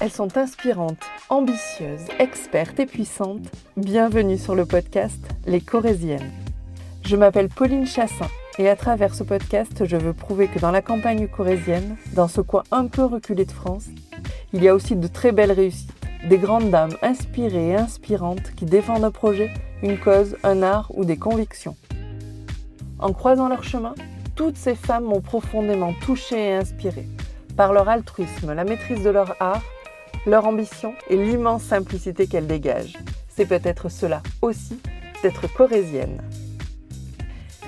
Elles sont inspirantes, ambitieuses, expertes et puissantes. Bienvenue sur le podcast Les Corésiennes. Je m'appelle Pauline Chassin et à travers ce podcast, je veux prouver que dans la campagne corésienne, dans ce coin un peu reculé de France, il y a aussi de très belles réussites, des grandes dames inspirées et inspirantes qui défendent un projet, une cause, un art ou des convictions. En croisant leur chemin, toutes ces femmes m'ont profondément touchée et inspirée par leur altruisme, la maîtrise de leur art leur ambition et l'immense simplicité qu'elles dégagent. C'est peut-être cela aussi d'être corésienne.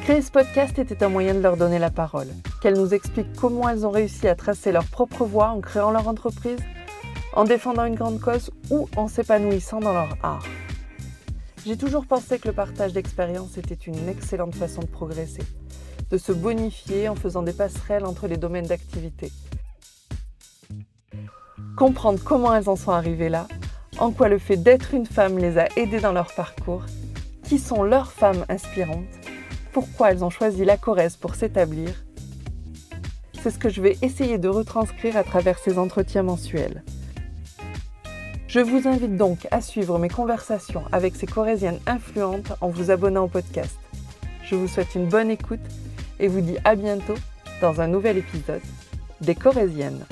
Créer ce podcast était un moyen de leur donner la parole, qu'elles nous expliquent comment elles ont réussi à tracer leur propre voie en créant leur entreprise, en défendant une grande cause ou en s'épanouissant dans leur art. J'ai toujours pensé que le partage d'expériences était une excellente façon de progresser, de se bonifier en faisant des passerelles entre les domaines d'activité, comprendre comment elles en sont arrivées là, en quoi le fait d'être une femme les a aidées dans leur parcours, qui sont leurs femmes inspirantes, pourquoi elles ont choisi la Corrèze pour s'établir. C'est ce que je vais essayer de retranscrire à travers ces entretiens mensuels. Je vous invite donc à suivre mes conversations avec ces Corésiennes influentes en vous abonnant au podcast. Je vous souhaite une bonne écoute et vous dis à bientôt dans un nouvel épisode des Corésiennes.